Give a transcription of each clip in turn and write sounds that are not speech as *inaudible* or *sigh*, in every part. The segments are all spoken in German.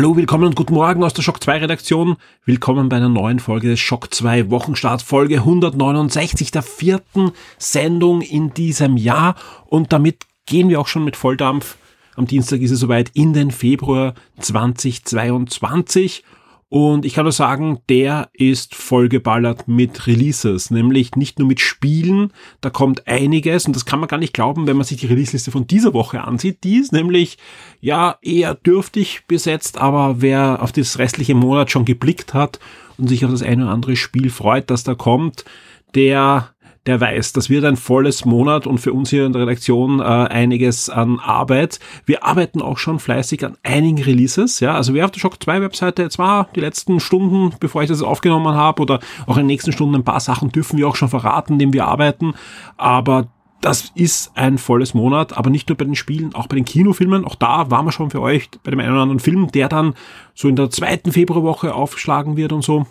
Hallo, willkommen und guten Morgen aus der Shock 2 Redaktion. Willkommen bei einer neuen Folge des Shock 2 Wochenstart, Folge 169 der vierten Sendung in diesem Jahr. Und damit gehen wir auch schon mit Volldampf. Am Dienstag ist es soweit in den Februar 2022. Und ich kann nur sagen, der ist vollgeballert mit Releases, nämlich nicht nur mit Spielen, da kommt einiges und das kann man gar nicht glauben, wenn man sich die Release-Liste von dieser Woche ansieht. Die ist nämlich ja eher dürftig besetzt, aber wer auf das restliche Monat schon geblickt hat und sich auf das eine oder andere Spiel freut, das da kommt, der der weiß, das wird ein volles Monat und für uns hier in der Redaktion äh, einiges an Arbeit. Wir arbeiten auch schon fleißig an einigen Releases. Ja, also wer auf der Shock 2 Webseite jetzt war, die letzten Stunden, bevor ich das aufgenommen habe oder auch in den nächsten Stunden ein paar Sachen dürfen wir auch schon verraten, indem wir arbeiten. Aber das ist ein volles Monat, aber nicht nur bei den Spielen, auch bei den Kinofilmen. Auch da waren wir schon für euch bei dem einen oder anderen Film, der dann so in der zweiten Februarwoche aufschlagen wird und so.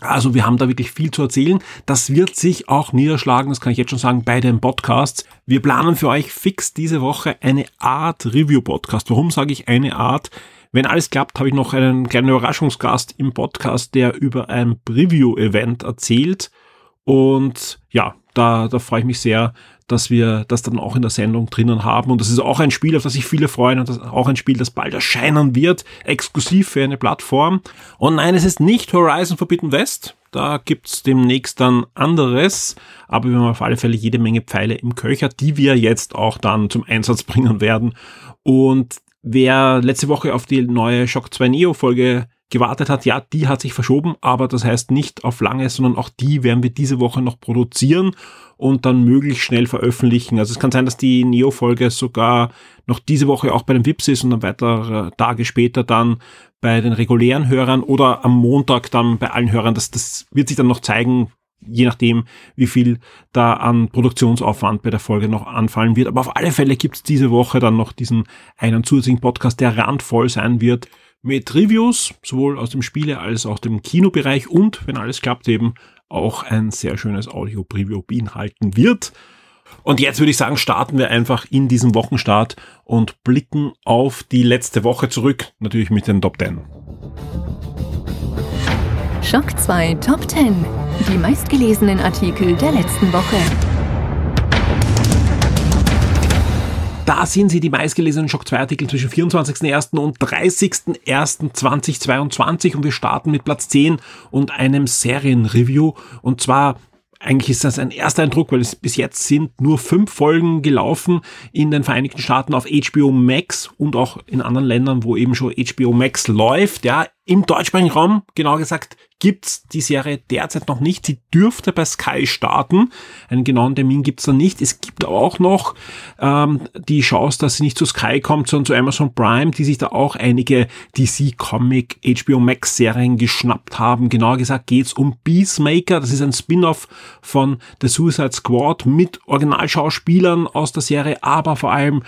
Also wir haben da wirklich viel zu erzählen. Das wird sich auch niederschlagen, das kann ich jetzt schon sagen, bei den Podcasts. Wir planen für euch fix diese Woche eine Art Review-Podcast. Warum sage ich eine Art? Wenn alles klappt, habe ich noch einen kleinen Überraschungsgast im Podcast, der über ein Preview-Event erzählt. Und ja, da, da freue ich mich sehr, dass wir das dann auch in der Sendung drinnen haben. Und das ist auch ein Spiel, auf das sich viele freuen und das ist auch ein Spiel, das bald erscheinen wird, exklusiv für eine Plattform. Und nein, es ist nicht Horizon Forbidden West. Da gibt's demnächst dann anderes, aber wir haben auf alle Fälle jede Menge Pfeile im Köcher, die wir jetzt auch dann zum Einsatz bringen werden. Und wer letzte Woche auf die neue Shock 2 Neo Folge gewartet hat, ja, die hat sich verschoben, aber das heißt nicht auf lange, sondern auch die werden wir diese Woche noch produzieren und dann möglichst schnell veröffentlichen. Also es kann sein, dass die Neo-Folge sogar noch diese Woche auch bei den VIPs ist und dann weitere Tage später dann bei den regulären Hörern oder am Montag dann bei allen Hörern. Das, das wird sich dann noch zeigen, je nachdem, wie viel da an Produktionsaufwand bei der Folge noch anfallen wird. Aber auf alle Fälle gibt es diese Woche dann noch diesen einen zusätzlichen Podcast, der randvoll sein wird mit Reviews, sowohl aus dem Spiele- als auch dem Kinobereich und, wenn alles klappt, eben auch ein sehr schönes Audio-Preview beinhalten wird. Und jetzt würde ich sagen, starten wir einfach in diesem Wochenstart und blicken auf die letzte Woche zurück, natürlich mit den Top 10. Schock 2 Top 10. Die meistgelesenen Artikel der letzten Woche. Da sind sie die meistgelesenen Shock 2 Artikel zwischen 24.01. und 30.01.2022 und wir starten mit Platz 10 und einem Serienreview und zwar eigentlich ist das ein erster Eindruck, weil es bis jetzt sind nur fünf Folgen gelaufen in den Vereinigten Staaten auf HBO Max und auch in anderen Ländern, wo eben schon HBO Max läuft. Ja, im deutschsprachigen Raum, genau gesagt, gibt's die Serie derzeit noch nicht. Sie dürfte bei Sky starten. Einen genauen Termin gibt's da nicht. Es gibt auch noch ähm, die Chance, dass sie nicht zu Sky kommt, sondern zu Amazon Prime, die sich da auch einige DC Comic HBO Max Serien geschnappt haben. Genauer gesagt geht's um Peacemaker. Das ist ein Spin-off von The Suicide Squad mit Originalschauspielern aus der Serie, aber vor allem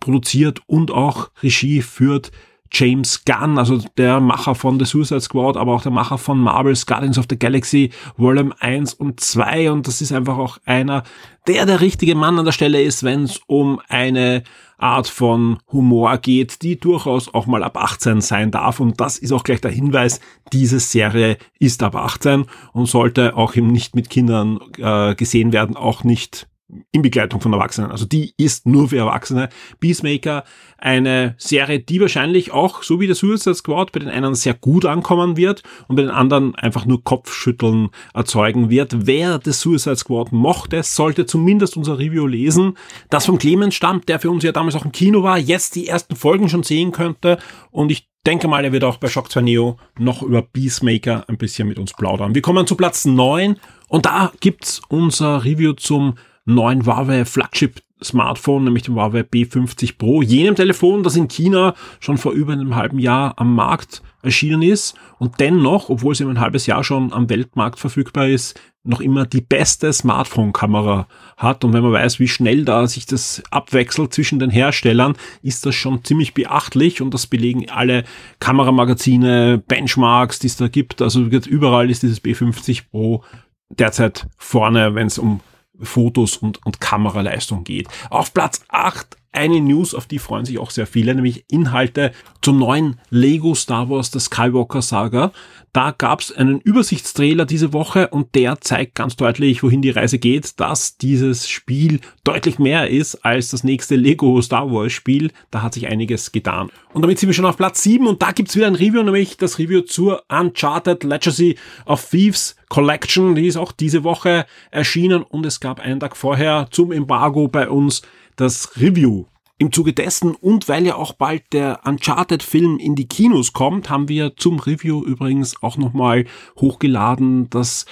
produziert und auch Regie führt James Gunn, also der Macher von The Suicide Squad, aber auch der Macher von Marvel's Guardians of the Galaxy Volume 1 und 2 und das ist einfach auch einer, der der richtige Mann an der Stelle ist, wenn es um eine Art von Humor geht, die durchaus auch mal ab 18 sein darf. Und das ist auch gleich der Hinweis, diese Serie ist ab 18 und sollte auch eben nicht mit Kindern äh, gesehen werden, auch nicht in Begleitung von Erwachsenen. Also die ist nur für Erwachsene. Peacemaker, eine Serie, die wahrscheinlich auch, so wie der Suicide Squad, bei den einen sehr gut ankommen wird und bei den anderen einfach nur Kopfschütteln erzeugen wird. Wer das Suicide Squad mochte, sollte zumindest unser Review lesen, das vom Clemens stammt, der für uns ja damals auch im Kino war, jetzt die ersten Folgen schon sehen könnte und ich denke mal, er wird auch bei Shock 2 Neo noch über Peacemaker ein bisschen mit uns plaudern. Wir kommen zu Platz 9 und da gibt's unser Review zum neuen Huawei Flagship Smartphone, nämlich dem Huawei P50 Pro, jenem Telefon, das in China schon vor über einem halben Jahr am Markt erschienen ist und dennoch, obwohl es eben ein halbes Jahr schon am Weltmarkt verfügbar ist, noch immer die beste Smartphone-Kamera hat. Und wenn man weiß, wie schnell da sich das abwechselt zwischen den Herstellern, ist das schon ziemlich beachtlich und das belegen alle Kameramagazine, Benchmarks, die es da gibt. Also überall ist dieses B50 Pro derzeit vorne, wenn es um Fotos und, und Kameraleistung geht. Auf Platz 8 eine News, auf die freuen sich auch sehr viele, nämlich Inhalte zum neuen Lego Star Wars, der Skywalker Saga. Da gab es einen Übersichtstrailer diese Woche und der zeigt ganz deutlich, wohin die Reise geht, dass dieses Spiel deutlich mehr ist als das nächste Lego Star Wars Spiel. Da hat sich einiges getan. Und damit sind wir schon auf Platz 7 und da gibt's wieder ein Review, nämlich das Review zur Uncharted Legacy of Thieves Collection. Die ist auch diese Woche erschienen und es gab einen Tag vorher zum Embargo bei uns das Review. Im Zuge dessen und weil ja auch bald der Uncharted-Film in die Kinos kommt, haben wir zum Review übrigens auch nochmal hochgeladen das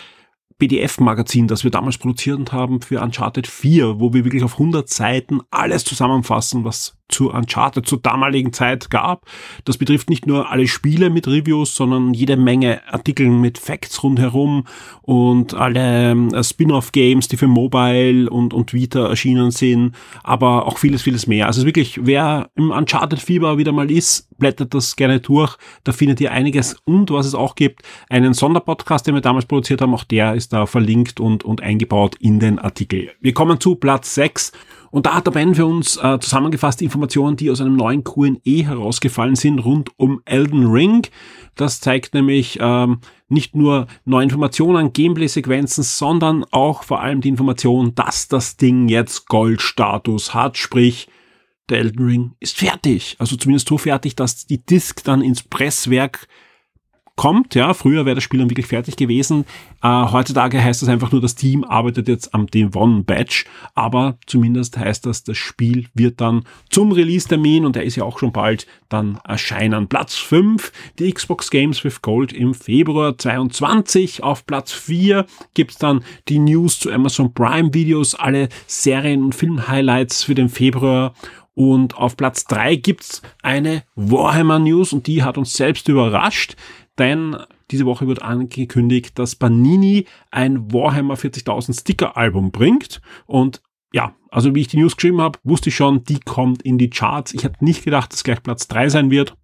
PDF-Magazin, das wir damals produziert haben für Uncharted 4, wo wir wirklich auf 100 Seiten alles zusammenfassen, was zu Uncharted zur damaligen Zeit gab. Das betrifft nicht nur alle Spiele mit Reviews, sondern jede Menge Artikel mit Facts rundherum und alle äh, Spin-off-Games, die für Mobile und, und Vita erschienen sind, aber auch vieles, vieles mehr. Also wirklich, wer im Uncharted-Fieber wieder mal ist, blättert das gerne durch. Da findet ihr einiges und was es auch gibt, einen Sonderpodcast, den wir damals produziert haben, auch der ist da verlinkt und, und eingebaut in den Artikel. Wir kommen zu Platz 6 und da hat der Ben für uns äh, zusammengefasst Informationen, die aus einem neuen Q&E herausgefallen sind rund um Elden Ring. Das zeigt nämlich ähm, nicht nur neue Informationen, Gameplay-Sequenzen, sondern auch vor allem die Information, dass das Ding jetzt Goldstatus hat, sprich der Elden Ring ist fertig. Also zumindest so fertig, dass die Disk dann ins Presswerk kommt. Ja, früher wäre das Spiel dann wirklich fertig gewesen. Äh, heutzutage heißt das einfach nur, das Team arbeitet jetzt am Day One Batch, aber zumindest heißt das, das Spiel wird dann zum Release-Termin und der ist ja auch schon bald dann erscheinen. Platz 5, die Xbox Games with Gold im Februar 22. Auf Platz 4 gibt's dann die News zu Amazon Prime Videos, alle Serien- und Film-Highlights für den Februar und auf Platz 3 gibt's eine Warhammer News und die hat uns selbst überrascht denn diese Woche wird angekündigt, dass Panini ein Warhammer 40.000 Sticker Album bringt und ja, also wie ich die News geschrieben habe, wusste ich schon, die kommt in die Charts. Ich hätte nicht gedacht, dass gleich Platz 3 sein wird.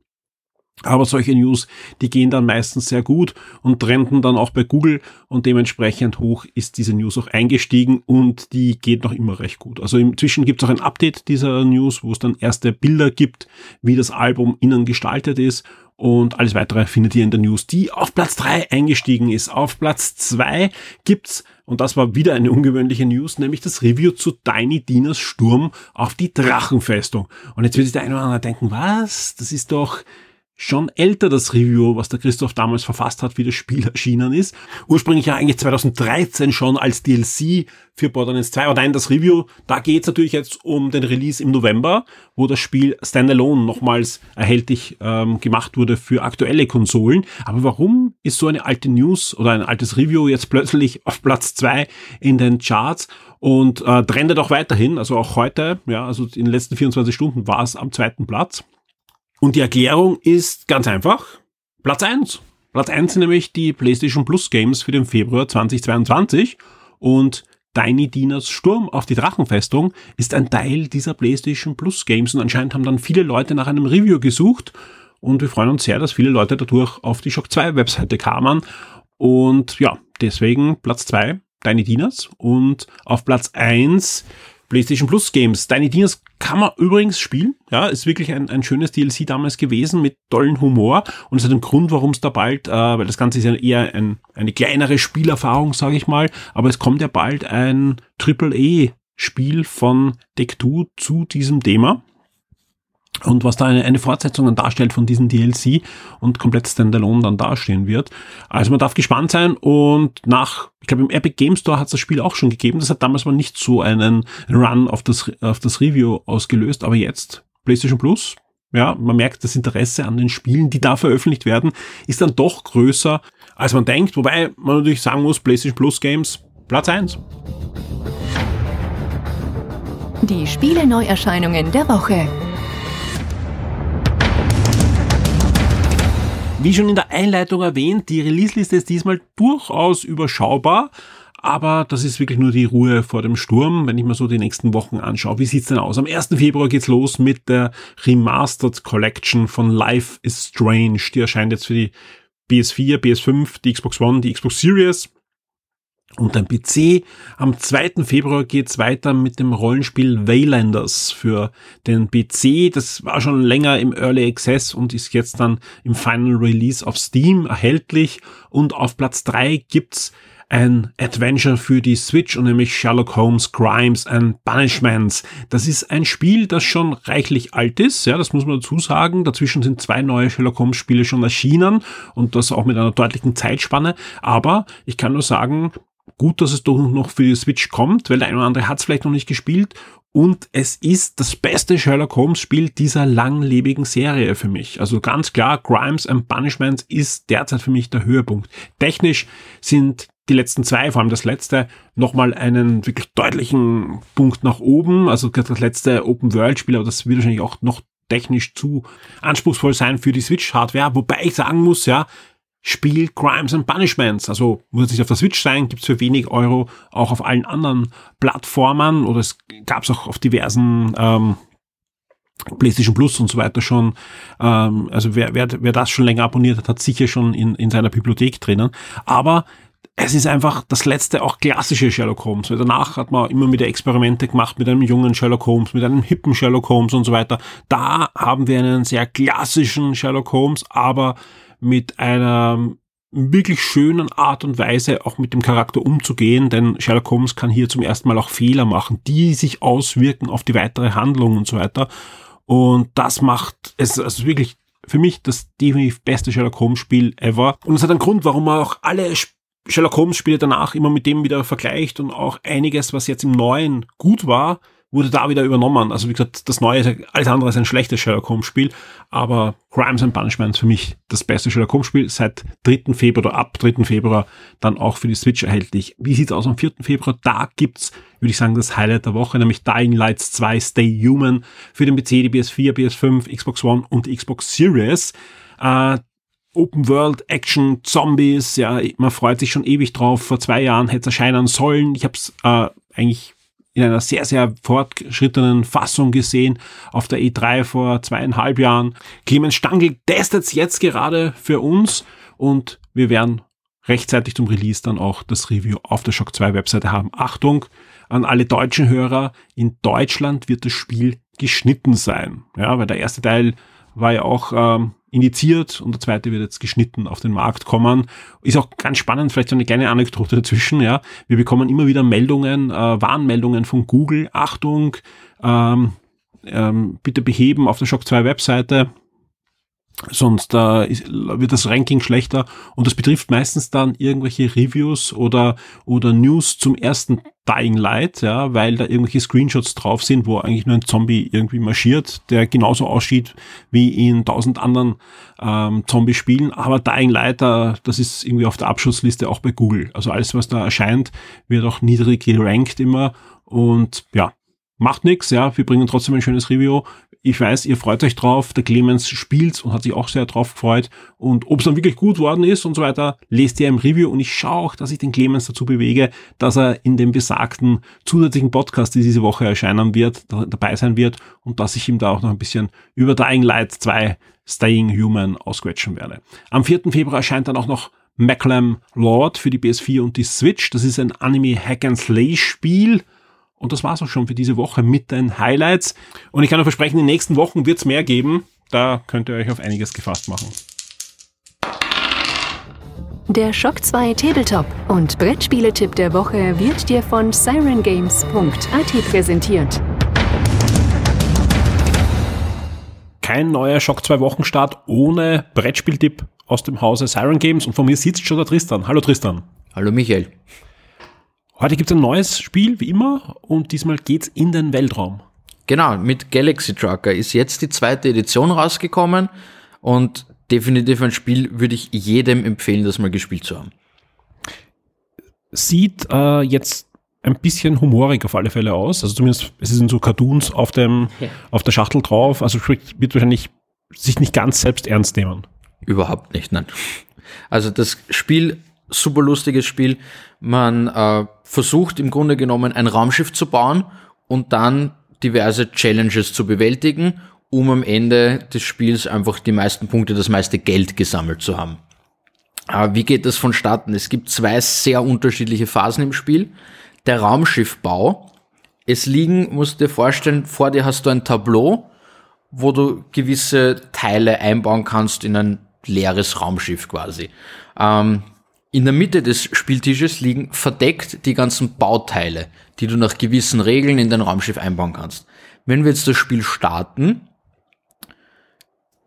Aber solche News, die gehen dann meistens sehr gut und trenden dann auch bei Google und dementsprechend hoch ist diese News auch eingestiegen und die geht noch immer recht gut. Also inzwischen gibt es auch ein Update dieser News, wo es dann erste Bilder gibt, wie das Album innen gestaltet ist und alles weitere findet ihr in der News, die auf Platz 3 eingestiegen ist. Auf Platz 2 gibt's, und das war wieder eine ungewöhnliche News, nämlich das Review zu Tiny Dinas Sturm auf die Drachenfestung. Und jetzt wird sich der eine oder andere denken, was? Das ist doch schon älter, das Review, was der Christoph damals verfasst hat, wie das Spiel *laughs* erschienen ist. Ursprünglich ja eigentlich 2013 schon als DLC für Borderlands 2. Aber nein, das Review, da geht es natürlich jetzt um den Release im November, wo das Spiel Standalone nochmals erhältlich ähm, gemacht wurde für aktuelle Konsolen. Aber warum ist so eine alte News oder ein altes Review jetzt plötzlich auf Platz 2 in den Charts? Und äh, trendet auch weiterhin, also auch heute, ja, also in den letzten 24 Stunden war es am zweiten Platz. Und die Erklärung ist ganz einfach. Platz eins. Platz eins sind nämlich die PlayStation Plus Games für den Februar 2022 und Tiny Dinas Sturm auf die Drachenfestung ist ein Teil dieser PlayStation Plus Games. Und anscheinend haben dann viele Leute nach einem Review gesucht. Und wir freuen uns sehr, dass viele Leute dadurch auf die Shock 2 Webseite kamen. Und ja, deswegen Platz zwei Tiny Dinas. Und auf Platz eins PlayStation Plus Games. Tiny Dinas kann man übrigens spielen. Ja, ist wirklich ein, ein schönes DLC damals gewesen mit tollen Humor und es hat einen Grund, warum es da bald, äh, weil das Ganze ist ja eher ein, eine kleinere Spielerfahrung, sage ich mal, aber es kommt ja bald ein Triple E Spiel von Deck2 zu diesem Thema und was da eine, eine Fortsetzung dann darstellt von diesem DLC und komplett standalone dann dastehen wird. Also man darf gespannt sein und nach, ich glaube im Epic Game Store hat es das Spiel auch schon gegeben. Das hat damals mal nicht so einen Run auf das, auf das Review ausgelöst, aber jetzt PlayStation Plus, ja, man merkt, das Interesse an den Spielen, die da veröffentlicht werden, ist dann doch größer, als man denkt. Wobei man natürlich sagen muss, PlayStation Plus Games Platz eins. Die Spiele-Neuerscheinungen der Woche. Wie schon in der Einleitung erwähnt, die Release-Liste ist diesmal durchaus überschaubar. Aber das ist wirklich nur die Ruhe vor dem Sturm, wenn ich mir so die nächsten Wochen anschaue. Wie sieht's denn aus? Am 1. Februar geht's los mit der Remastered Collection von Life is Strange. Die erscheint jetzt für die PS4, PS5, die Xbox One, die Xbox Series und ein PC. Am 2. Februar geht's weiter mit dem Rollenspiel Waylanders für den PC. Das war schon länger im Early Access und ist jetzt dann im Final Release auf Steam erhältlich. Und auf Platz 3 gibt's ein Adventure für die Switch und nämlich Sherlock Holmes Crimes and Punishments. Das ist ein Spiel, das schon reichlich alt ist, ja, das muss man dazu sagen. Dazwischen sind zwei neue Sherlock Holmes Spiele schon erschienen und das auch mit einer deutlichen Zeitspanne. Aber ich kann nur sagen, gut, dass es doch noch für die Switch kommt, weil der eine oder andere hat es vielleicht noch nicht gespielt und es ist das beste Sherlock Holmes Spiel dieser langlebigen Serie für mich. Also ganz klar, Crimes and Punishments ist derzeit für mich der Höhepunkt. Technisch sind die letzten zwei, vor allem das letzte, nochmal einen wirklich deutlichen Punkt nach oben. Also das letzte Open-World-Spiel, aber das wird wahrscheinlich auch noch technisch zu anspruchsvoll sein für die Switch-Hardware. Wobei ich sagen muss, ja, Spiel Crimes and Punishments. Also muss jetzt nicht auf der Switch sein, gibt's für wenig Euro auch auf allen anderen Plattformen oder es gab's auch auf diversen ähm, PlayStation Plus und so weiter schon. Ähm, also wer, wer, wer das schon länger abonniert hat, hat sicher schon in, in seiner Bibliothek drinnen. Aber es ist einfach das letzte auch klassische Sherlock Holmes. Weil danach hat man immer wieder Experimente gemacht mit einem jungen Sherlock Holmes, mit einem hippen Sherlock Holmes und so weiter. Da haben wir einen sehr klassischen Sherlock Holmes, aber mit einer wirklich schönen Art und Weise auch mit dem Charakter umzugehen, denn Sherlock Holmes kann hier zum ersten Mal auch Fehler machen, die sich auswirken auf die weitere Handlung und so weiter. Und das macht es also wirklich für mich das definitiv beste Sherlock Holmes Spiel ever. Und es hat einen Grund, warum man auch alle Sherlock Holmes Spiele danach immer mit dem wieder vergleicht und auch einiges, was jetzt im Neuen gut war, wurde da wieder übernommen. Also wie gesagt, das Neue ist alles andere als ein schlechtes Sherlock Holmes Spiel, aber Crimes and Punishment für mich das beste Sherlock Holmes Spiel seit 3. Februar oder ab 3. Februar dann auch für die Switch erhältlich. Wie sieht's aus am 4. Februar? Da gibt's, würde ich sagen, das Highlight der Woche, nämlich Dying Lights 2 Stay Human für den PC, die PS4, PS5, Xbox One und Xbox Series. Äh, Open World Action Zombies, ja, man freut sich schon ewig drauf. Vor zwei Jahren hätte es erscheinen sollen. Ich habe es äh, eigentlich in einer sehr, sehr fortgeschrittenen Fassung gesehen auf der E3 vor zweieinhalb Jahren. Clemens Stangl testet es jetzt gerade für uns und wir werden rechtzeitig zum Release dann auch das Review auf der Shock 2 Webseite haben. Achtung an alle deutschen Hörer, in Deutschland wird das Spiel geschnitten sein. Ja, weil der erste Teil war ja auch ähm, indiziert und der zweite wird jetzt geschnitten auf den Markt kommen. Ist auch ganz spannend, vielleicht so eine kleine Anekdote dazwischen, ja. Wir bekommen immer wieder Meldungen, äh, Warnmeldungen von Google. Achtung, ähm, ähm, bitte beheben auf der Shock 2 Webseite sonst äh, wird das Ranking schlechter. Und das betrifft meistens dann irgendwelche Reviews oder oder News zum ersten Dying Light, ja, weil da irgendwelche Screenshots drauf sind, wo eigentlich nur ein Zombie irgendwie marschiert, der genauso aussieht wie in tausend anderen ähm, Zombie-Spielen, aber Dying Light, äh, das ist irgendwie auf der Abschussliste auch bei Google. Also alles, was da erscheint, wird auch niedrig gerankt immer. Und ja, macht nichts, ja, wir bringen trotzdem ein schönes Review ich weiß, ihr freut euch drauf. Der Clemens spielt und hat sich auch sehr drauf gefreut. Und ob es dann wirklich gut worden ist und so weiter, lest ihr im Review. Und ich schaue auch, dass ich den Clemens dazu bewege, dass er in dem besagten zusätzlichen Podcast, die diese Woche erscheinen wird, dabei sein wird und dass ich ihm da auch noch ein bisschen über Dying Light 2 Staying Human ausquetschen werde. Am 4. Februar erscheint dann auch noch Maclam Lord für die PS4 und die Switch. Das ist ein Anime Hack and Slay Spiel und das war's auch schon für diese Woche mit den Highlights. Und ich kann euch versprechen, in den nächsten Wochen wird's mehr geben. Da könnt ihr euch auf einiges gefasst machen. Der Shock 2 Tabletop und Brettspieletipp der Woche wird dir von sirengames.at präsentiert. Kein neuer Shock 2 Wochenstart ohne Brettspieltipp aus dem Hause Siren Games und von mir sitzt schon der Tristan. Hallo Tristan. Hallo Michael. Heute gibt es ein neues Spiel, wie immer, und diesmal geht's in den Weltraum. Genau, mit Galaxy Trucker ist jetzt die zweite Edition rausgekommen und definitiv ein Spiel, würde ich jedem empfehlen, das mal gespielt zu haben. Sieht äh, jetzt ein bisschen humorig auf alle Fälle aus. Also zumindest, es sind so Cartoons auf dem, Ja. auf der Schachtel drauf. Also wird wahrscheinlich sich nicht ganz selbst ernst nehmen. Überhaupt nicht, nein. Also das Spiel, super lustiges Spiel. Man äh, versucht im Grunde genommen ein Raumschiff zu bauen und dann diverse Challenges zu bewältigen, um am Ende des Spiels einfach die meisten Punkte, das meiste Geld gesammelt zu haben. Äh, wie geht das vonstatten? Es gibt zwei sehr unterschiedliche Phasen im Spiel. Der Raumschiffbau. Es liegen, musst du dir vorstellen, vor dir hast du ein Tableau, wo du gewisse Teile einbauen kannst in ein leeres Raumschiff quasi. Ähm, in der Mitte des Spieltisches liegen verdeckt die ganzen Bauteile, die du nach gewissen Regeln in dein Raumschiff einbauen kannst. Wenn wir jetzt das Spiel starten,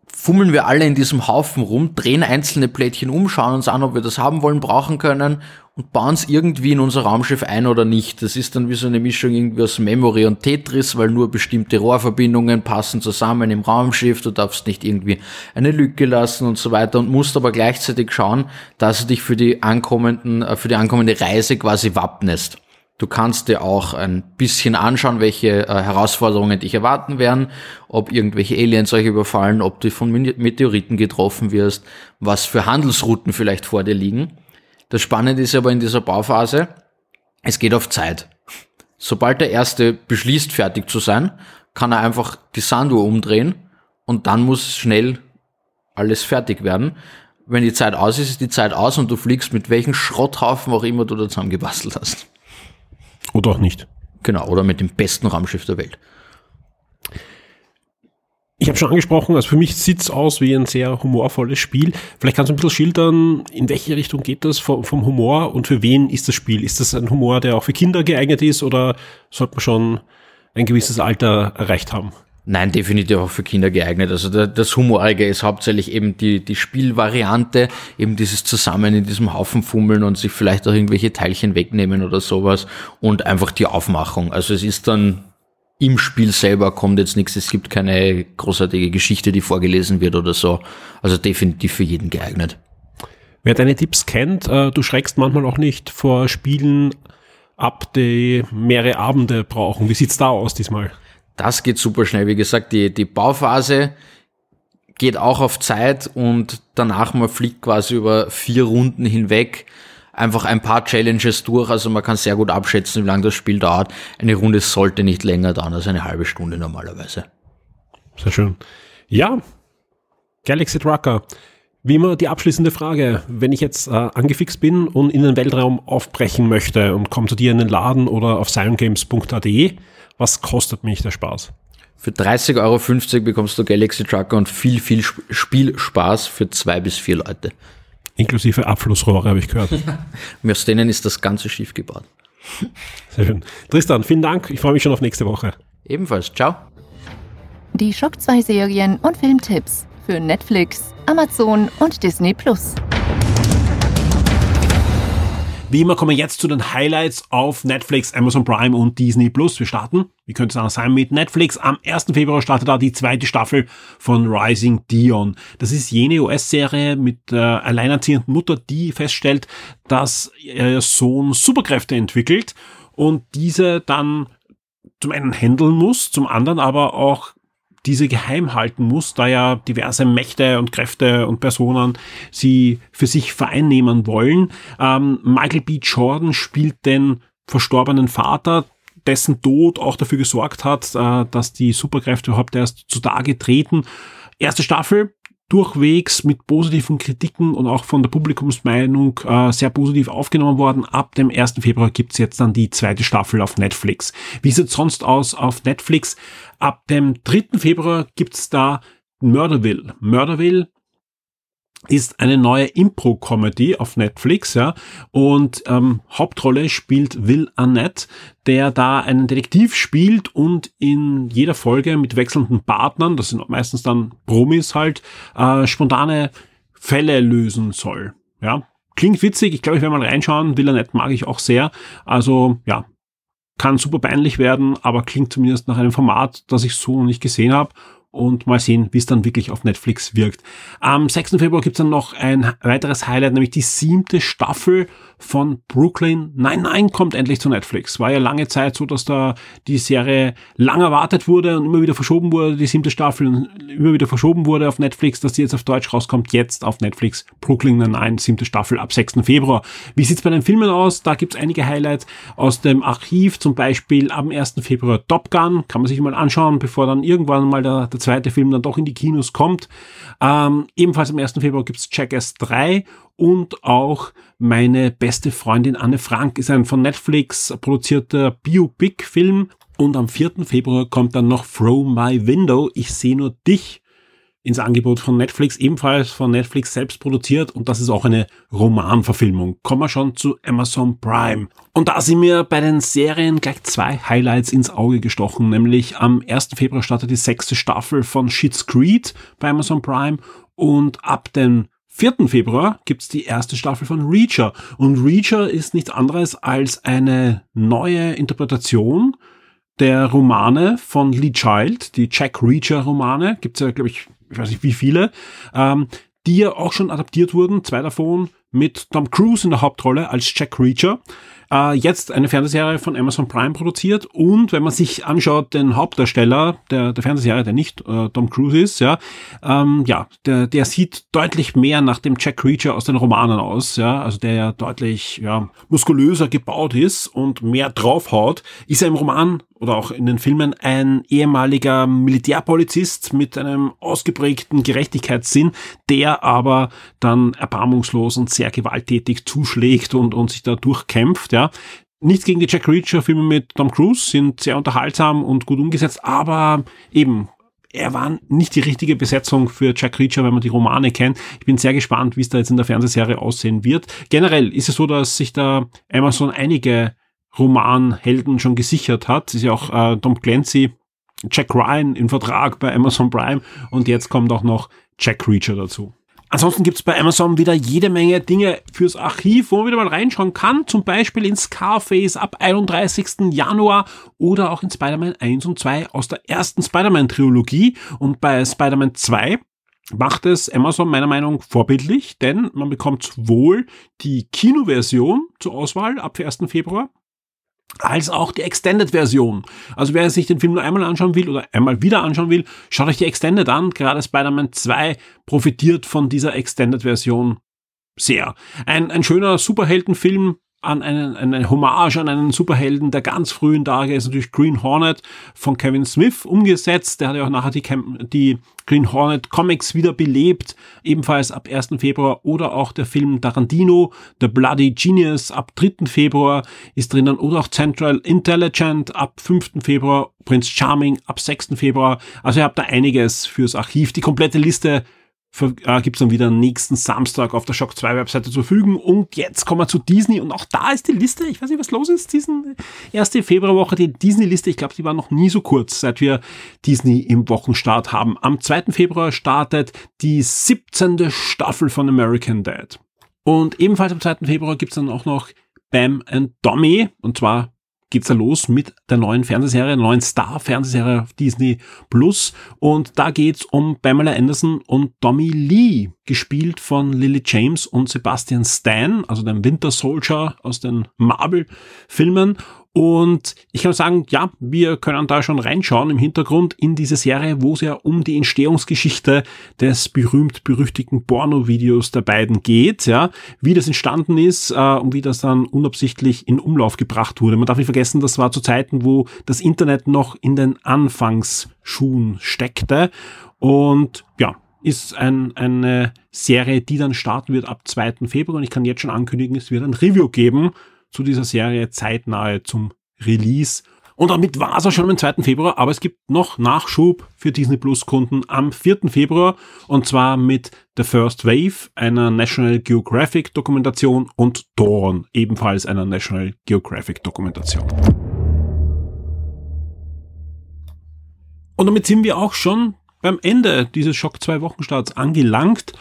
fummeln wir alle in diesem Haufen rum, drehen einzelne Plättchen um, schauen uns an, ob wir das haben wollen, brauchen können und bauen es irgendwie in unser Raumschiff ein oder nicht. Das ist dann wie so eine Mischung irgendwie aus Memory und Tetris, weil nur bestimmte Rohrverbindungen passen zusammen im Raumschiff, du darfst nicht irgendwie eine Lücke lassen und so weiter und musst aber gleichzeitig schauen, dass du dich für die ankommenden, äh, für die ankommende Reise quasi wappnest. Du kannst dir auch ein bisschen anschauen, welche äh, Herausforderungen dich erwarten werden, ob irgendwelche Aliens euch überfallen, ob du von Meteoriten getroffen wirst, was für Handelsrouten vielleicht vor dir liegen. Das Spannende ist aber in dieser Bauphase, es geht auf Zeit. Sobald der Erste beschließt, fertig zu sein, kann er einfach die Sanduhr umdrehen und dann muss schnell alles fertig werden. Wenn die Zeit aus ist, ist die Zeit aus und du fliegst mit welchen Schrotthaufen auch immer du da zusammengebastelt hast. Oder auch nicht. Genau, oder mit dem besten Raumschiff der Welt. Ich habe schon angesprochen, also für mich sieht's aus wie ein sehr humorvolles Spiel. Vielleicht kannst du ein bisschen schildern, in welche Richtung geht das vom, vom Humor und für wen ist das Spiel? Ist das ein Humor, der auch für Kinder geeignet ist oder sollte man schon ein gewisses Alter erreicht haben? Nein, definitiv auch für Kinder geeignet. Also das Humorige ist hauptsächlich eben die, die Spielvariante, eben dieses Zusammen in diesem Haufen fummeln und sich vielleicht auch irgendwelche Teilchen wegnehmen oder sowas und einfach die Aufmachung. Also es ist dann im Spiel selber kommt jetzt nichts, es gibt keine großartige Geschichte, die vorgelesen wird oder so. Also definitiv für jeden geeignet. Wer deine Tipps kennt, äh, du schreckst manchmal auch nicht vor Spielen ab, die mehrere Abende brauchen. Wie sieht's da aus diesmal? Das geht super schnell. Wie gesagt, die, die Bauphase geht auch auf Zeit und danach man fliegt quasi über vier Runden hinweg einfach ein paar Challenges durch. Also man kann sehr gut abschätzen, wie lange das Spiel dauert. Eine Runde sollte nicht länger dauern als eine halbe Stunde normalerweise. Sehr schön. Ja, Galaxy Trucker. Wie immer die abschließende Frage. Wenn ich jetzt äh, angefixt bin und in den Weltraum aufbrechen möchte und komme zu dir in den Laden oder auf siongames.at, was kostet mich der Spaß? Für 30,50 Euro bekommst du Galaxy Trucker und viel, viel Sp- Spielspaß für zwei bis vier Leute. Inklusive Abflussrohre, habe ich gehört. *laughs* Und aus denen ist das ganze Schiff gebaut. Sehr schön. Tristan, vielen Dank. Ich freue mich schon auf nächste Woche. Ebenfalls. Ciao. Die Schock 2 Serien und Filmtipps für Netflix, Amazon und Disney Plus. Wie immer kommen wir jetzt zu den Highlights auf Netflix, Amazon Prime und Disney Plus. Wir starten, wie könnte es anders sein, mit Netflix. Am 1. Februar startet da die zweite Staffel von Rising Dion. Das ist jene US-Serie mit der alleinerziehenden Mutter, die feststellt, dass ihr Sohn Superkräfte entwickelt und diese dann zum einen handeln muss, zum anderen aber auch diese geheim halten muss, da ja diverse Mächte und Kräfte und Personen sie für sich vereinnehmen wollen. Ähm, Michael B. Jordan spielt den verstorbenen Vater, dessen Tod auch dafür gesorgt hat, äh, dass die Superkräfte überhaupt erst zutage treten. Erste Staffel, durchwegs mit positiven Kritiken und auch von der Publikumsmeinung äh, sehr positiv aufgenommen worden. Ab dem 1. Februar gibt's jetzt dann die zweite Staffel auf Netflix. Wie sieht's sonst aus auf Netflix? Ab dem 3. Februar gibt's da Murderville. Murderville ist eine neue Impro-Comedy auf Netflix, ja, und ähm, Hauptrolle spielt Will Arnett, der da einen Detektiv spielt und in jeder Folge mit wechselnden Partnern, das sind meistens dann Promis halt, äh, spontane Fälle lösen soll, ja. Klingt witzig, ich glaube, ich werde mal reinschauen, Will Arnett mag ich auch sehr, also, ja, kann super peinlich werden, aber klingt zumindest nach einem Format, das ich so nicht gesehen habe und mal sehen, wie es dann wirklich auf Netflix wirkt. Am 6. Februar gibt's dann noch ein weiteres Highlight, nämlich die siebte Staffel von Brooklyn. Nein, nein, kommt endlich zu Netflix. War ja lange Zeit so, dass da die Serie lang erwartet wurde und immer wieder verschoben wurde, die siebte Staffel und immer wieder verschoben wurde auf Netflix, dass die jetzt auf Deutsch rauskommt. Jetzt auf Netflix Brooklyn Nine-Nine, siebte Staffel ab 6. Februar. Wie sieht's bei den Filmen aus? Da gibt's einige Highlights aus dem Archiv, zum Beispiel am 1. Februar Top Gun. Kann man sich mal anschauen, bevor dann irgendwann mal der, der zweite Film dann doch in die Kinos kommt. Ähm, ebenfalls am 1. Februar gibt's Jackass 3 und auch meine beste Freundin Anne Frank ist ein von Netflix produzierter Biopic-Film und am 4. Februar kommt dann noch Throw My Window, ich sehe nur dich ins Angebot von Netflix, ebenfalls von Netflix selbst produziert und das ist auch eine Romanverfilmung. Kommen wir schon zu Amazon Prime. Und da sind mir bei den Serien gleich zwei Highlights ins Auge gestochen, nämlich am 1. Februar startet die sechste Staffel von Schitt's Creed bei Amazon Prime und ab dem 4. Februar gibt's die erste Staffel von Reacher. Und Reacher ist nichts anderes als eine neue Interpretation der Romane von Lee Child, die Jack Reacher Romane, gibt's ja, glaube ich, ich weiß nicht wie viele, ähm, die ja auch schon adaptiert wurden, zwei davon mit Tom Cruise in der Hauptrolle als Jack Reacher äh, jetzt eine Fernsehserie von Amazon Prime produziert und wenn man sich anschaut, den Hauptdarsteller der, der Fernsehserie, der nicht äh, Tom Cruise ist, ja, ähm, ja, der, der sieht deutlich mehr nach dem Jack Reacher aus den Romanen aus, ja, also der ja deutlich ja, muskulöser gebaut ist und mehr draufhaut, ist er im Roman oder auch in den Filmen ein ehemaliger Militärpolizist mit einem ausgeprägten Gerechtigkeitssinn, der aber dann erbarmungslos und sehr gewalttätig zuschlägt und, und sich da durchkämpft, ja. Nichts gegen die Jack Reacher Filme mit Tom Cruise, sind sehr unterhaltsam und gut umgesetzt, aber eben er war nicht die richtige Besetzung für Jack Reacher, wenn man die Romane kennt. Ich bin sehr gespannt, wie es da jetzt in der Fernsehserie aussehen wird. Generell ist es so, dass sich da Amazon einige Romanhelden schon gesichert hat. ist ja auch äh, Tom Clancy, Jack Ryan im Vertrag bei Amazon Prime und jetzt kommt auch noch Jack Reacher dazu. Ansonsten gibt's bei Amazon wieder jede Menge Dinge fürs Archiv, wo man wieder mal reinschauen kann. Zum Beispiel in Scarface ab 31. Januar oder auch in Spider-Man 1 und 2 aus der ersten Spider-Man-Trilogie. Und bei Spider-Man 2 macht es Amazon meiner Meinung vorbildlich, denn man bekommt sowohl die Kinoversion zur Auswahl ab 1. Februar als auch die Extended-Version. Also wer sich den Film nur einmal anschauen will oder einmal wieder anschauen will, schaut euch die Extended an. Gerade Spider-Man 2 profitiert von dieser Extended-Version sehr. Ein, ein schöner Superheldenfilm, an einen, eine Hommage an einen Superhelden der ganz frühen Tage ist natürlich Green Hornet von Kevin Smith umgesetzt. Der hat ja auch nachher die, die Green Hornet Comics wieder belebt, ebenfalls ab 1. Februar oder auch der Film Tarantino, The Bloody Genius ab 3. Februar ist drinnen oder auch Central Intelligent ab 5. Februar, Prince Charming ab 6. Februar. Also ihr habt da einiges fürs Archiv. Die komplette Liste äh, gibt es dann wieder nächsten Samstag auf der Shock 2 Webseite zur Verfügung. Und jetzt kommen wir zu Disney und auch da ist die Liste, ich weiß nicht, was los ist, diesen erste Februarwoche, die Disney-Liste, ich glaube, die war noch nie so kurz, seit wir Disney im Wochenstart haben. Am 2. Februar startet die 17. Staffel von American Dad. Und ebenfalls am 2. Februar gibt es dann auch noch Bam and Dommy, und zwar geht's da los mit der neuen Fernsehserie, der neuen Star-Fernsehserie auf Disney Plus. Und da geht's um Pamela Anderson und Tommy Lee, gespielt von Lily James und Sebastian Stan, also dem Winter Soldier aus den Marvel-Filmen. Und ich kann sagen, ja, wir können da schon reinschauen im Hintergrund in diese Serie, wo es ja um die Entstehungsgeschichte des berühmt-berüchtigten Porno-Videos der beiden geht, ja, wie das entstanden ist äh, und wie das dann unabsichtlich in Umlauf gebracht wurde. Man darf nicht vergessen, das war zu Zeiten, wo das Internet noch in den Anfangsschuhen steckte und ja, ist ein, eine Serie, die dann starten wird ab 2. Februar und ich kann jetzt schon ankündigen, es wird ein Review geben zu dieser Serie zeitnahe zum Release. Und damit war es auch schon am 2. Februar, aber es gibt noch Nachschub für Disney Plus Kunden am 4. Februar und zwar mit The First Wave, einer National Geographic Dokumentation und Dawn, ebenfalls einer National Geographic Dokumentation. Und damit sind wir auch schon beim Ende dieses Schock 2 Wochenstarts angelangt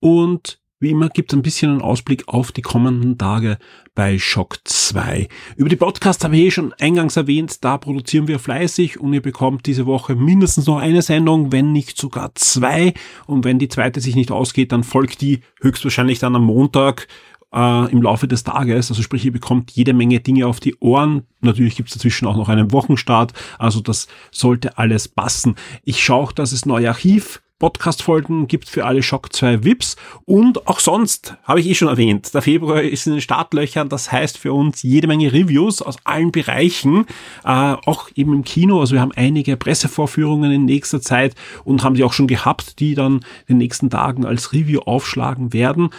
und Wie immer gibt es ein bisschen einen Ausblick auf die kommenden Tage bei Shock 2. Über die Podcasts habe ich eh schon eingangs erwähnt, da produzieren wir fleißig und ihr bekommt diese Woche mindestens noch eine Sendung, wenn nicht sogar zwei. Und wenn die zweite sich nicht ausgeht, dann folgt die höchstwahrscheinlich dann am Montag äh, im Laufe des Tages. Also sprich, ihr bekommt jede Menge Dinge auf die Ohren. Natürlich gibt es dazwischen auch noch einen Wochenstart. Also das sollte alles passen. Ich schaue auch, dass es neue Archiv Podcast-Folgen gibt für alle Shock 2 VIPs. Und auch sonst, habe ich eh schon erwähnt, der Februar ist in den Startlöchern, das heißt für uns jede Menge Reviews aus allen Bereichen, äh, auch eben im Kino, also wir haben einige Pressevorführungen in nächster Zeit und haben die auch schon gehabt, die dann in den nächsten Tagen als Review aufschlagen werden.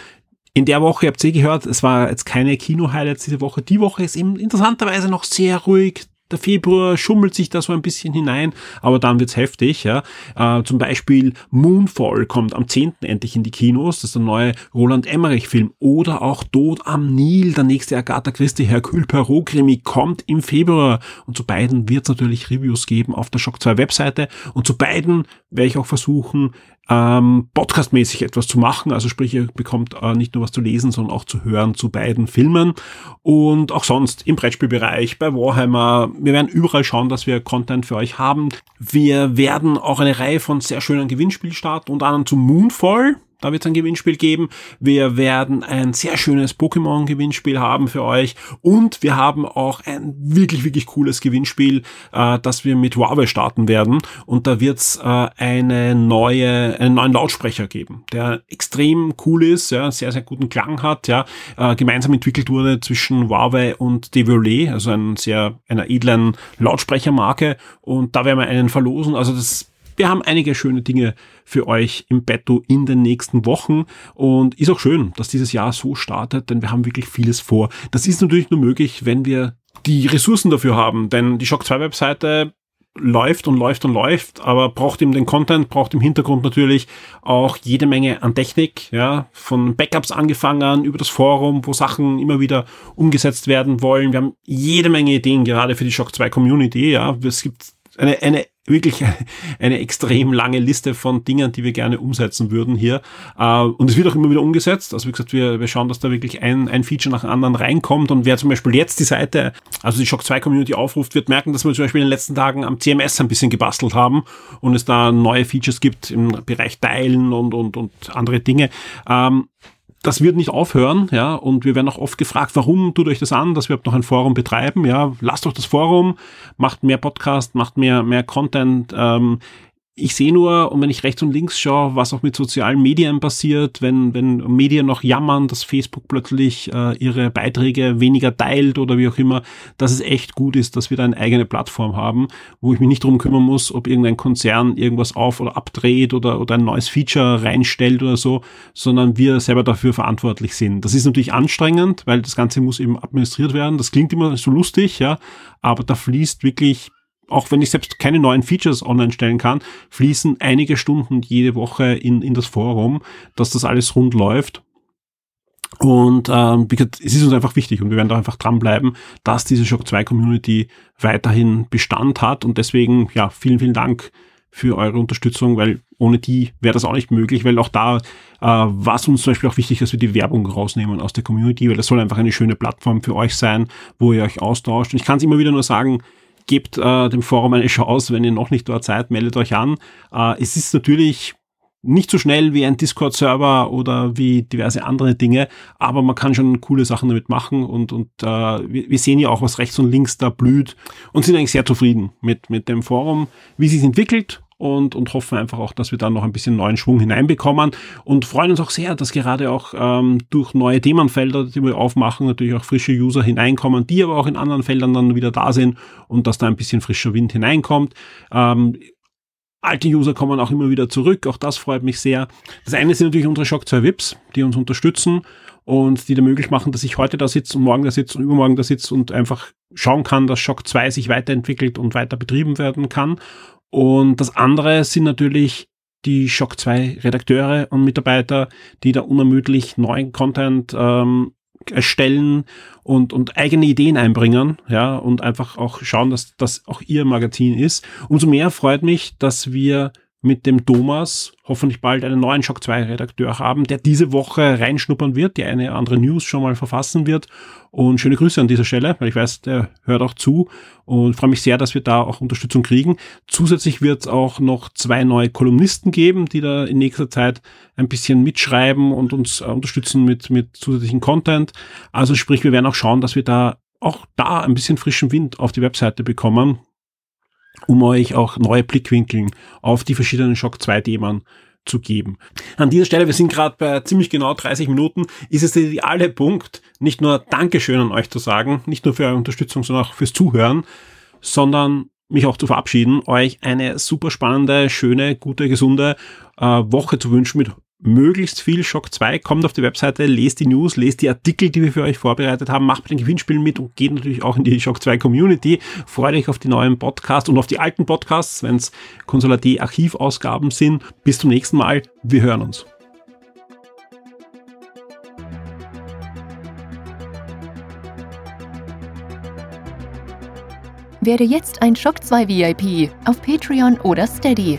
In der Woche, habt ihr gehört, es war jetzt keine Kino-Highlights diese Woche. Die Woche ist eben interessanterweise noch sehr ruhig der Februar schummelt sich da so ein bisschen hinein, aber dann wird's heftig. Ja. Äh, zum Beispiel Moonfall kommt am 10. endlich in die Kinos, das ist der neue Roland Emmerich-Film. Oder auch Tod am Nil, der nächste Agatha Christie Hercule Perot-Krimi, kommt im Februar. Und zu beiden wird's natürlich Reviews geben auf der Shock 2 Webseite. Und zu beiden werde ich auch versuchen, ähm, podcastmäßig etwas zu machen. Also sprich, ihr bekommt äh, nicht nur was zu lesen, sondern auch zu hören zu beiden Filmen. Und auch sonst im Brettspielbereich, bei Warhammer. Wir werden überall schauen, dass wir Content für euch haben. Wir werden auch eine Reihe von sehr schönen Gewinnspielen starten, unter anderem zum Moonfall. Da wird es ein Gewinnspiel geben. Wir werden ein sehr schönes Pokémon-Gewinnspiel haben für euch. Und wir haben auch ein wirklich, wirklich cooles Gewinnspiel, äh, das wir mit Huawei starten werden. Und da wird es äh, eine neue, einen neuen Lautsprecher geben, der extrem cool ist, ja, sehr, sehr guten Klang hat, ja, äh, gemeinsam entwickelt wurde zwischen Huawei und Devolet, also ein sehr, einer edlen Lautsprechermarke. Und da werden wir einen verlosen. Also das wir haben einige schöne Dinge für euch im Betto in den nächsten Wochen und ist auch schön, dass dieses Jahr so startet, denn wir haben wirklich vieles vor. Das ist natürlich nur möglich, wenn wir die Ressourcen dafür haben, denn die Shock 2 Webseite läuft und läuft und läuft, aber braucht eben den Content, braucht im Hintergrund natürlich auch jede Menge an Technik, ja, von Backups angefangen über das Forum, wo Sachen immer wieder umgesetzt werden wollen. Wir haben jede Menge Ideen gerade für die Shock 2 Community, ja. Es gibt eine, eine wirklich *laughs* eine extrem lange Liste von Dingen, die wir gerne umsetzen würden hier. Äh, und es wird auch immer wieder umgesetzt. Also wie gesagt, wir, wir schauen, dass da wirklich ein, ein Feature nach dem anderen reinkommt. Und wer zum Beispiel jetzt die Seite, also die Shock 2 Community aufruft, wird merken, dass wir zum Beispiel in den letzten Tagen am CMS ein bisschen gebastelt haben und es da neue Features gibt im Bereich Teilen und, und, und andere Dinge. Ähm, das wird nicht aufhören, ja, und wir werden auch oft gefragt, warum tut euch das an, dass wir noch ein Forum betreiben, ja, lasst doch das Forum, macht mehr Podcast, macht mehr, mehr Content, ähm, ich sehe nur, und wenn ich rechts und links schaue, was auch mit sozialen Medien passiert, wenn, wenn Medien noch jammern, dass Facebook plötzlich äh, ihre Beiträge weniger teilt oder wie auch immer, dass es echt gut ist, dass wir da eine eigene Plattform haben, wo ich mich nicht drum kümmern muss, ob irgendein Konzern irgendwas auf oder abdreht oder, oder ein neues Feature reinstellt oder so, sondern wir selber dafür verantwortlich sind. Das ist natürlich anstrengend, weil das Ganze muss eben administriert werden. Das klingt immer so lustig, ja, aber da fließt wirklich auch wenn ich selbst keine neuen Features online stellen kann, fließen einige Stunden jede Woche in, in das Forum, dass das alles rund läuft. Und ähm, es ist uns einfach wichtig und wir werden da einfach dranbleiben, dass diese Shock 2 Community weiterhin Bestand hat. Und deswegen, ja, vielen, vielen Dank für eure Unterstützung, weil ohne die wäre das auch nicht möglich, weil auch da äh, war es uns zum Beispiel auch wichtig, dass wir die Werbung rausnehmen aus der Community, weil das soll einfach eine schöne Plattform für euch sein, wo ihr euch austauscht. Und ich kann es immer wieder nur sagen, gebt äh, dem Forum eine Chance, wenn ihr noch nicht dort seid, meldet euch an. Äh, es ist natürlich nicht so schnell wie ein Discord-Server oder wie diverse andere Dinge, aber man kann schon coole Sachen damit machen und, und äh, wir, wir sehen ja auch, was rechts und links da blüht und sind eigentlich sehr zufrieden mit, mit dem Forum, wie sich entwickelt und, und hoffen einfach auch, dass wir da noch ein bisschen neuen Schwung hineinbekommen und freuen uns auch sehr, dass gerade auch ähm, durch neue Themenfelder, die wir aufmachen, natürlich auch frische User hineinkommen, die aber auch in anderen Feldern dann wieder da sind und dass da ein bisschen frischer Wind hineinkommt. Ähm, Alte User kommen auch immer wieder zurück, auch das freut mich sehr. Das eine sind natürlich unsere Shock 2 VIPs, die uns unterstützen und die da möglich machen, dass ich heute da sitze und morgen da sitze und übermorgen da sitze und einfach schauen kann, dass Shock 2 sich weiterentwickelt und weiter betrieben werden kann. Und das andere sind natürlich die Shock 2 Redakteure und Mitarbeiter, die da unermüdlich neuen Content ähm, erstellen und, und eigene Ideen einbringen, ja, und einfach auch schauen, dass das auch ihr Magazin ist. Umso mehr freut mich, dass wir mit dem Thomas hoffentlich bald einen neuen Shock 2 Redakteur haben, der diese Woche reinschnuppern wird, die eine andere News schon mal verfassen wird. Und schöne Grüße an dieser Stelle, weil ich weiß, der hört auch zu und freue mich sehr, dass wir da auch Unterstützung kriegen. Zusätzlich wird es auch noch zwei neue Kolumnisten geben, die da in nächster Zeit ein bisschen mitschreiben und uns äh, unterstützen mit, mit zusätzlichen Content. Also sprich, wir werden auch schauen, dass wir da auch da ein bisschen frischen Wind auf die Webseite bekommen um euch auch neue Blickwinkeln auf die verschiedenen Shock 2 Themen zu geben. An dieser Stelle, wir sind gerade bei ziemlich genau 30 Minuten, ist es der ideale Punkt, nicht nur Dankeschön an euch zu sagen, nicht nur für eure Unterstützung, sondern auch fürs Zuhören, sondern mich auch zu verabschieden, euch eine super spannende, schöne, gute, gesunde äh, Woche zu wünschen mit möglichst viel Shock 2. Kommt auf die Webseite, lest die News, lest die Artikel, die wir für euch vorbereitet haben, macht bei den Gewinnspielen mit und geht natürlich auch in die Shock 2 Community. Freut euch auf die neuen Podcasts und auf die alten Podcasts, wenn es Consola.d Archivausgaben sind. Bis zum nächsten Mal. Wir hören uns. Werde jetzt ein Shock 2 VIP auf Patreon oder Steady.